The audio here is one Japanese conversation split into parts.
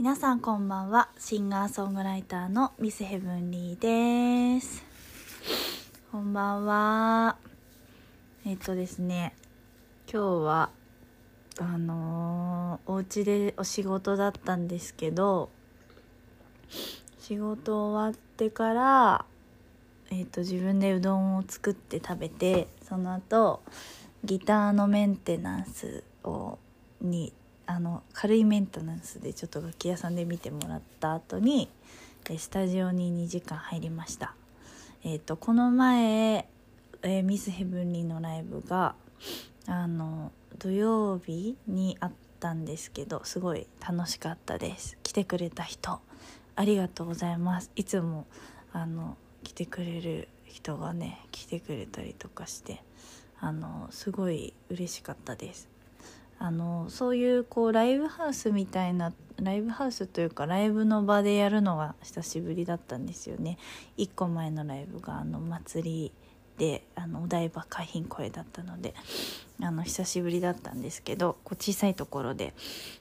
皆さんこんばんは。シンガーソングライターのミスヘブンリーです。こんばんは。えっとですね。今日はあのー、お家でお仕事だったんですけど仕事終わってからえっと自分でうどんを作って食べてその後ギターのメンテナンスをにあの軽いメンテナンスでちょっと楽器屋さんで見てもらった後にスタジオに2時間入りました。えっ、ー、とこの前、えー、ミスヘブンリーのライブがあの土曜日にあったんですけどすごい楽しかったです。来てくれた人ありがとうございます。いつもあの来てくれる人がね来てくれたりとかしてあのすごい嬉しかったです。あのそういうこうライブハウスみたいなライブハウスというかライブの場でやるのが久しぶりだったんですよね。1個前のライブがあの祭りであのお台場海浜公園だったのであの久しぶりだったんですけどこう小さいところで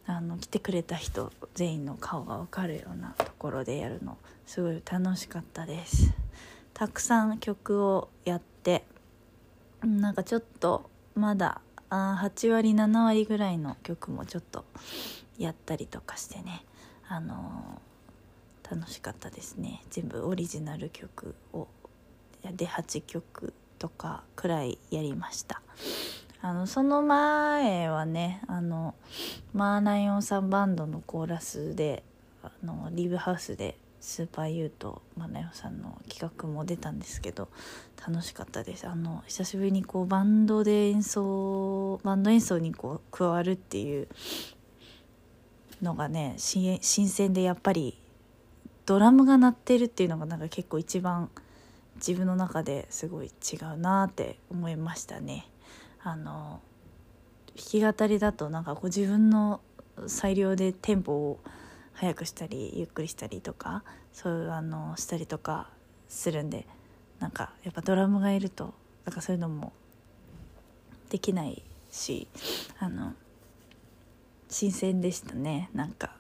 あの来てくれた人全員の顔が分かるようなところでやるのすごい楽しかったです。たくさん曲をやってなんかちょっとまだあ8割7割ぐらいの曲もちょっとやったりとかしてね。あのー、楽しかったですね。全部オリジナル曲を。で8曲とかくらいやりました。あのその前はねあのマーナイオンさんバンドのコーラスであのリブハウスでスーパーユーとマナヨさんの企画も出たんですけど楽しかったですあの久しぶりにこうバンドで演奏バンド演奏にこう加わるっていうのがね新鮮でやっぱりドラムが鳴ってるっていうのがなんか結構一番自分の中ですごい違うなって思いましたね。あの弾き語りだとなんかこう自分の裁量でテンポを速くしたりゆっくりしたりとかそういうあのしたりとかするんでなんかやっぱドラムがいるとなんかそういうのもできないしあの新鮮でしたね。なんか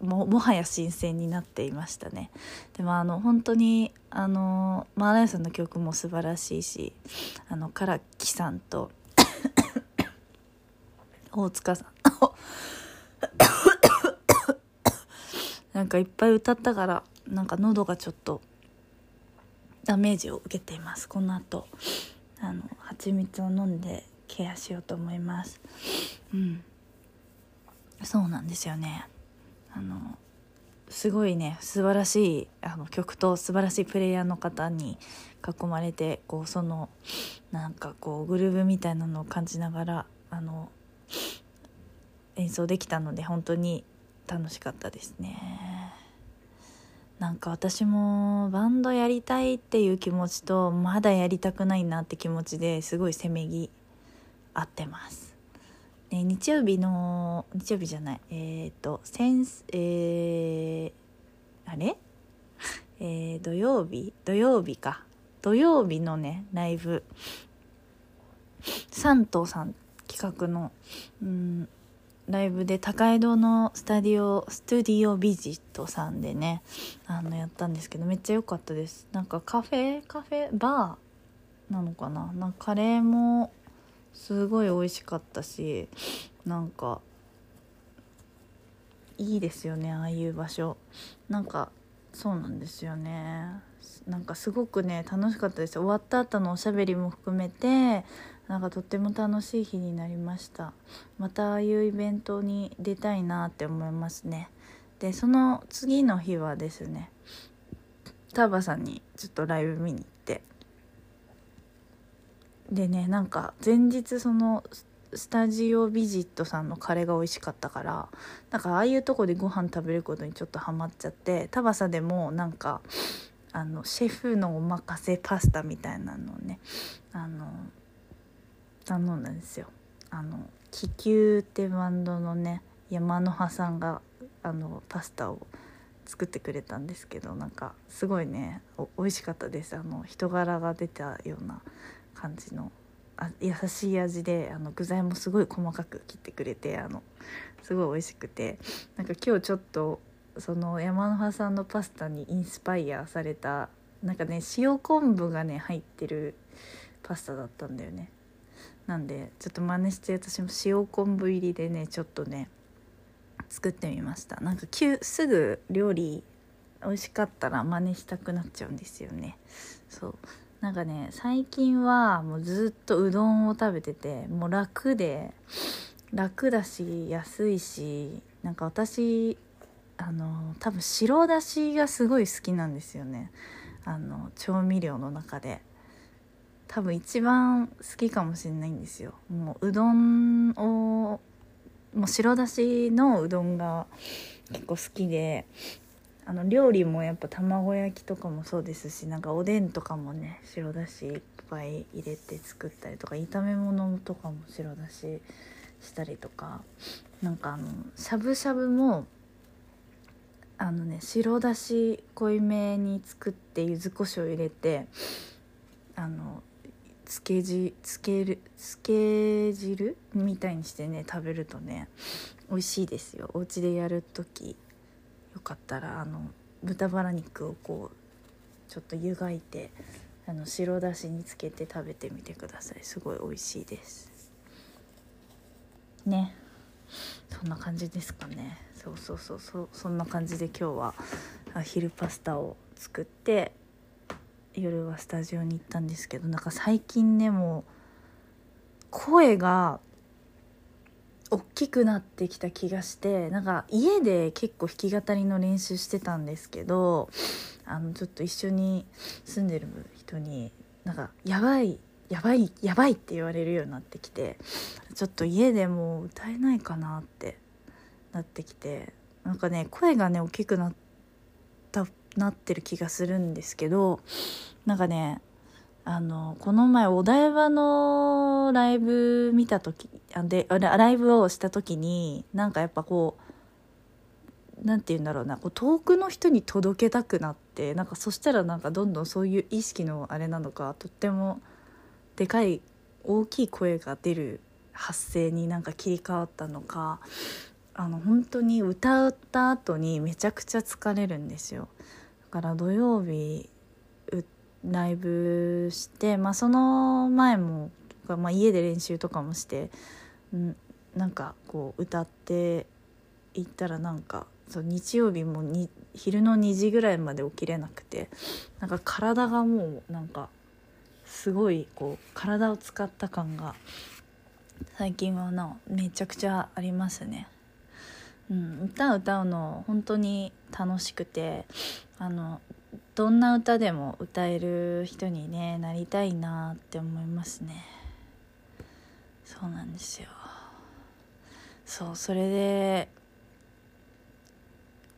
ももはや新鮮になっていましたね。でもあの本当にあのマーライさんの曲も素晴らしいしあの唐木さんと 大塚さんなんかいっぱい歌ったからなんか喉がちょっとダメージを受けています。この後あの蜂蜜を飲んでケアしようと思います。うん。そうなんですよね。あのすごいね素晴らしいあの曲と素晴らしいプレイヤーの方に囲まれてこうそのなんかこうグルーヴみたいなのを感じながらあの演奏できたので本当に楽しかったですね。なんか私もバンドやりたいっていう気持ちとまだやりたくないなって気持ちですごいせめぎ合ってます。で日曜日の日曜日じゃない。えっ、ー、と先えー、あれ？えー、土曜日？土曜日か。土曜日のねライブ。三藤さん企画のうんライブで高井戸のスタディオスタディオビジットさんでねあのやったんですけどめっちゃ良かったです。なんかカフェカフェバーなのかな？なんかカレーもすごい美味しかったしなんかいいですよねああいう場所。なんかそうなんですよね。なんかすごくね楽しかったです。終わった後のおしゃべりも含めてなんかとっても楽しい日になりました。またああいうイベントに出たいなって思いますね。でその次の日はですねタバさんにちょっとライブ見に行って。でねなんか前日そのスタジオビジットさんのカレーが美味しかったからなんかああいうとこでご飯食べることにちょっとハマっちゃってタバサでもなんかあのシェフのおまかせパスタみたいなのをねあの頼んだんですよ。あの気球ってバンドのね山の葉さんがあのパスタを作ってくれたんですけどなんかすごいねお美味しかったです。あの人柄が出たような感じのあ優しい味であの具材もすごい細かく切ってくれてあのすごい美味しくて。なんか今日ちょっとその山の葉さんのパスタにインスパイアされたなんかね塩昆布がね入ってるパスタだったんだよね。なんでちょっと真似して私も塩昆布入りでねちょっとね作ってみました。なんか急すぐ料理美味しかったら真似したくなっちゃうんですよね。そう。なんかね最近はもうずっとうどんを食べててもう楽で楽だし安いしなんか私あの多分白だしがすごい好きなんですよね。あの調味料の中で。多分一番好きかもしれないんですよ。もううどんをもう白だしのうどんが結構好きであの料理もやっぱ卵焼きとかもそうですしなんかおでんとかもね白だしいっぱい入れて作ったりとか炒め物とかも白だししたりとかなんかあのしゃぶしゃぶもあのね白だし濃いめに作って柚子胡椒入れてあのつけじつけるつけ汁みたいにしてね食べるとね美味しいですよ。お家でやる時よかったらあの豚バラ肉をこうちょっと湯がいてあの白だしにつけて食べてみてください。すごい美味しいです。ね。そんな感じですかね。そうそうそうそうそんな感じで今日は昼パスタを作って夜はスタジオに行ったんですけどなんか最近ねもう声が大きくなってきた気がしてなんか家で結構弾き語りの練習してたんですけどあのちょっと一緒に住んでる人になんか「やばいやばいやばい」って言われるようになってきてちょっと家でもう歌えないかなってなってきてなんかね声がね大きくなったなってる気がするんですけどなんかねあのこの前お台場のライブ見た時でライブをした時になんかやっぱこう何て言うんだろうなこう遠くの人に届けたくなってなんかそしたらなんかどんどんそういう意識のあれなのかとってもでかい大きい声が出る発声になんか切り替わったのかあの本当に歌った後にめちゃくちゃ疲れるんですよ。から土曜日ライブして、まあ、その前も、まあ、家で練習とかもしてんなんかこう歌っていったらなんかそう日曜日もに昼の2時ぐらいまで起きれなくてなんか体がもうなんかすごいこう体を使った感が最近はなめちゃくちゃありますね。うん、歌歌うの本当に楽しくてあのどんな歌でも歌える人にねなりたいなって思いますね。そうなんですよ。そうそれで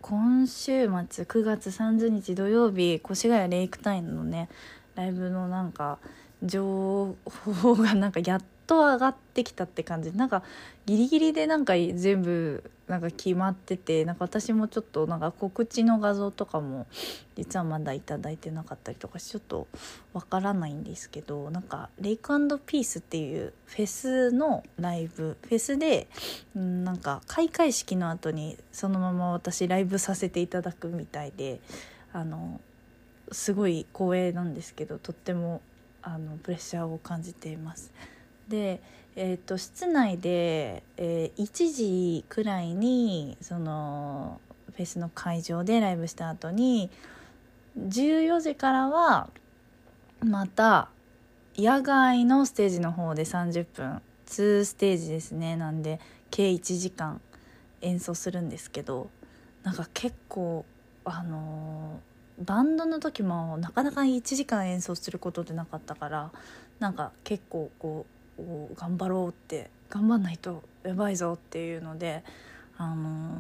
今週末9月30日土曜日越谷レイクタイムのねライブのなんか情報がなんかやっと上がってきたって感じなんかギリギリでなんか全部なんか決まっててなんか私もちょっとなんか告知の画像とかも実はまだ頂いてなかったりとかちょっとわからないんですけどなんかレイクピースっていうフェスのライブフェスでなんか開会式の後にそのまま私ライブさせていただくみたいであのすごい光栄なんですけどとってもあのプレッシャーを感じています。でえーと、室内で、えー、1時くらいにそのフェスの会場でライブした後に14時からはまた野外のステージの方で30分2ステージですね。なんで計1時間演奏するんですけどなんか結構あのー、バンドの時もなかなか1時間演奏することってなかったからなんか結構こうを頑張ろうって頑張んないとやばいぞっていうので、あの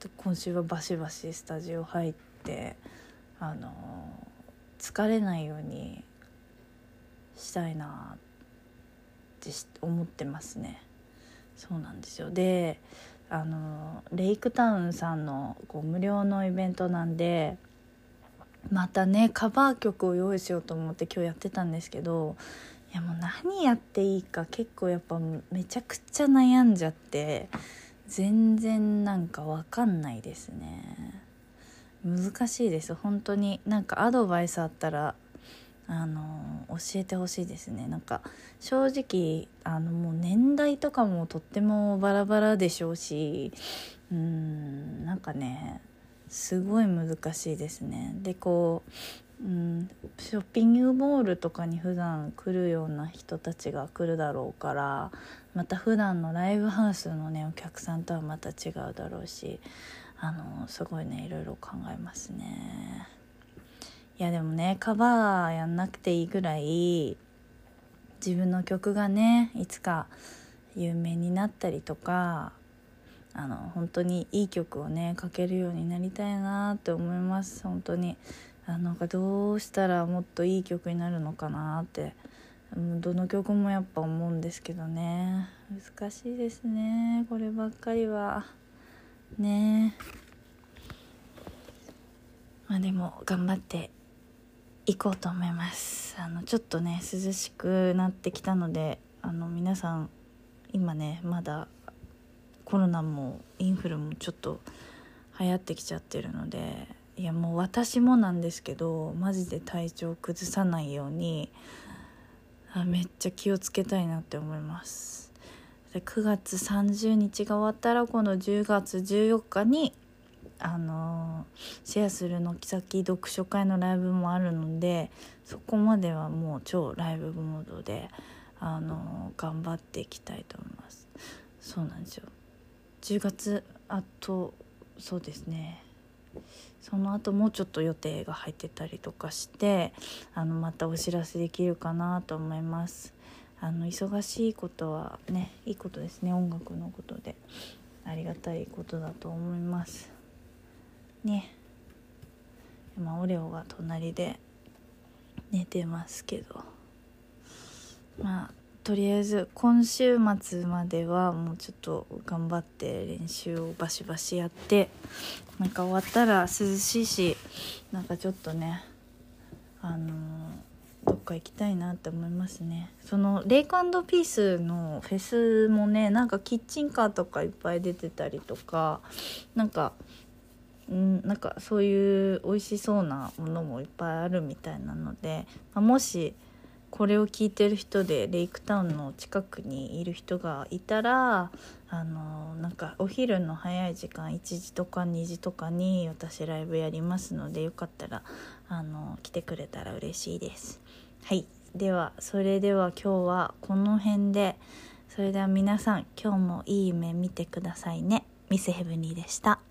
ー、今週はバシバシスタジオ入って、あのー、疲れないようにしたいなって思ってますね。そうなんですよであのレイクタウンさんのこう無料のイベントなんでまたねカバー曲を用意しようと思って今日やってたんですけどやもう何やっていいか結構やっぱめちゃくちゃ悩んじゃって全然なんかわかんないですね。難しいです。本当になんかアドバイスあったらあの教えてほしいですね。なんか正直あのもう年代とかもとってもバラバラでしょうしうんなんかねすごい難しいですね。でこう、うん、ショッピングモールとかに普段来るような人たちが来るだろうからまた普段のライブハウスのねお客さんとはまた違うだろうしあのすごいねいろいろ考えますね。いやでもねカバーやんなくていいぐらい自分の曲がねいつか有名になったりとかあの本当にいい曲をね書けるようになりたいなって思います。本当に。あなんかどうしたらもっといい曲になるのかなって。どの曲もやっぱ思うんですけどね。難しいですねこればっかりは。ね。まあでも頑張って行こうと思います。あのちょっとね涼しくなってきたのであの皆さん今ねまだコロナもインフルもちょっと流行ってきちゃってるのでいやもう私もなんですけどマジで体調崩さないようにあめっちゃ気をつけたいなって思います。で9月30日が終わったらこの10月14日にあのシェアする軒先読書会のライブもあるのでそこまではもう超ライブモードであの頑張っていきたいと思います。そうなんですよ。10月あとそうですね。その後もうちょっと予定が入ってたりとかしてあのまたお知らせできるかなと思います。あの忙しいことはねいいことですね。音楽のことで。ありがたいことだと思います。ね。今オレオが隣で寝てますけど。まあとりあえず今週末まではもうちょっと頑張って練習をバシバシやってなんか終わったら涼しいしなんかちょっとねあのどっか行きたいなって思いますね。そのレイクピースのフェスもねなんかキッチンカーとかいっぱい出てたりとかなんかんなんかそういう美味しそうなものもいっぱいあるみたいなので、まあ、もしこれを聞いてる人でレイクタウンの近くにいる人がいたらあのなんかお昼の早い時間1時とか2時とかに私ライブやりますのでよかったらあの来てくれたら嬉しいです。はいではそれでは今日はこの辺でそれでは皆さん今日もいい夢見てくださいね。ミスヘブニーでした。